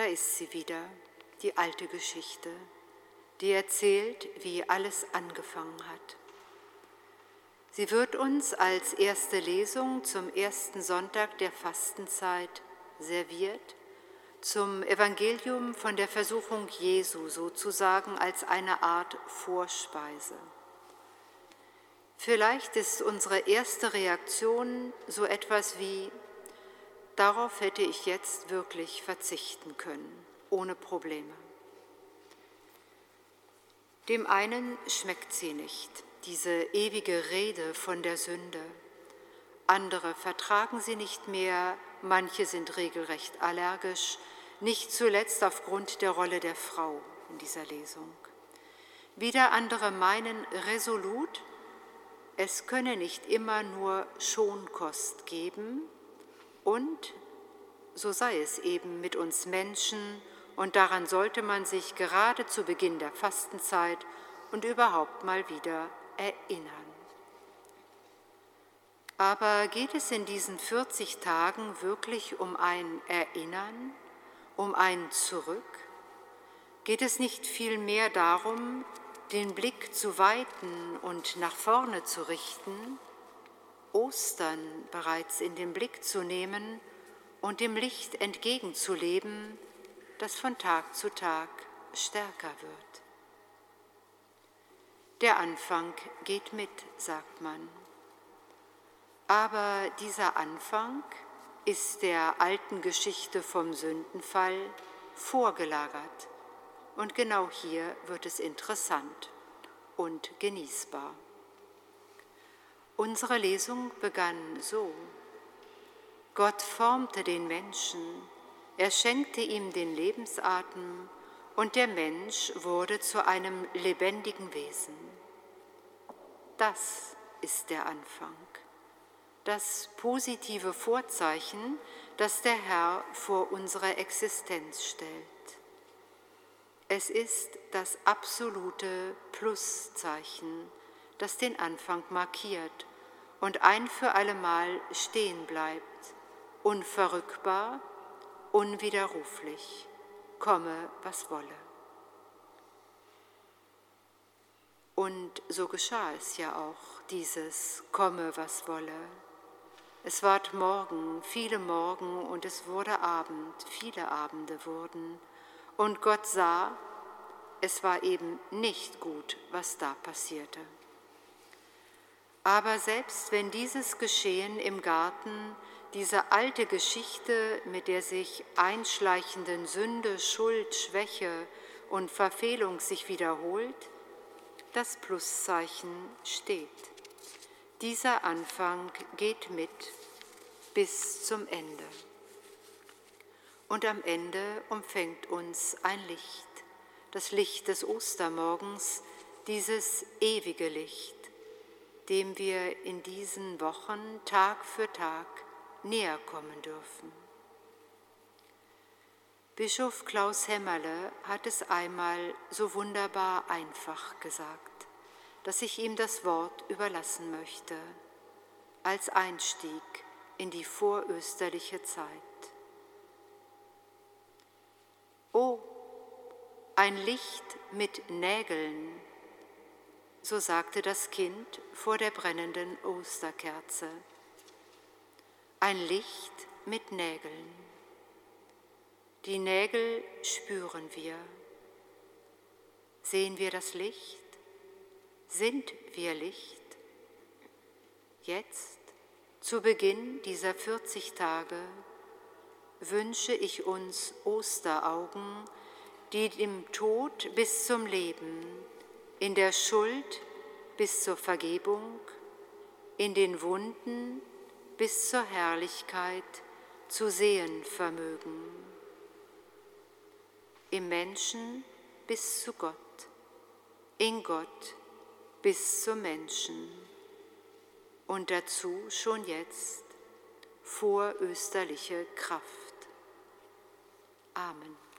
Da ist sie wieder, die alte Geschichte, die erzählt, wie alles angefangen hat. Sie wird uns als erste Lesung zum ersten Sonntag der Fastenzeit serviert, zum Evangelium von der Versuchung Jesu sozusagen als eine Art Vorspeise. Vielleicht ist unsere erste Reaktion so etwas wie, darauf hätte ich jetzt wirklich verzichten können, ohne Probleme. Dem einen schmeckt sie nicht, diese ewige Rede von der Sünde. Andere vertragen sie nicht mehr, manche sind regelrecht allergisch, nicht zuletzt aufgrund der Rolle der Frau in dieser Lesung. Wieder andere meinen resolut, es könne nicht immer nur Schonkost geben und so sei es eben mit uns Menschen und daran sollte man sich gerade zu Beginn der Fastenzeit und überhaupt mal wieder erinnern. Aber geht es in diesen 40 Tagen wirklich um ein Erinnern, um ein Zurück? Geht es nicht vielmehr darum, den Blick zu weiten und nach vorne zu richten, Ostern bereits in den Blick zu nehmen und dem Licht entgegenzuleben, das von Tag zu Tag stärker wird. Der Anfang geht mit, sagt man. Aber dieser Anfang ist der alten Geschichte vom Sündenfall vorgelagert. Und genau hier wird es interessant und genießbar. Unsere Lesung begann so. Gott formte den Menschen, er schenkte ihm den Lebensatem und der Mensch wurde zu einem lebendigen Wesen. Das ist der Anfang, das positive Vorzeichen, das der Herr vor unsere Existenz stellt. Es ist das absolute Pluszeichen, das den Anfang markiert und ein für allemal stehen bleibt, unverrückbar, unwiderruflich, komme was wolle. Und so geschah es ja auch, dieses komme was wolle. Es ward Morgen, viele Morgen, und es wurde Abend, viele Abende wurden, und Gott sah, es war eben nicht gut, was da passierte. Aber selbst wenn dieses Geschehen im Garten, diese alte Geschichte mit der sich einschleichenden Sünde, Schuld, Schwäche und Verfehlung sich wiederholt, das Pluszeichen steht. Dieser Anfang geht mit bis zum Ende und am Ende umfängt uns ein Licht, das Licht des Ostermorgens, dieses ewige Licht, dem wir in diesen Wochen Tag für Tag näher kommen dürfen. Bischof Klaus Hämmerle hat es einmal so wunderbar einfach gesagt, dass ich ihm das Wort überlassen möchte, als Einstieg in die vorösterliche Zeit. Oh, ein Licht mit Nägeln, so sagte das Kind vor der brennenden Osterkerze. Ein Licht mit Nägeln. Die Nägel spüren wir. Sehen wir das Licht? Sind wir Licht? Jetzt, zu Beginn dieser 40 Tage, wünsche ich uns Osteraugen, die im Tod bis zum Leben, in der Schuld bis zur Vergebung, in den Wunden bis zur Herrlichkeit zu sehen vermögen. Im Menschen bis zu Gott, in Gott bis zum Menschen und dazu schon jetzt vorösterliche Kraft. Amen.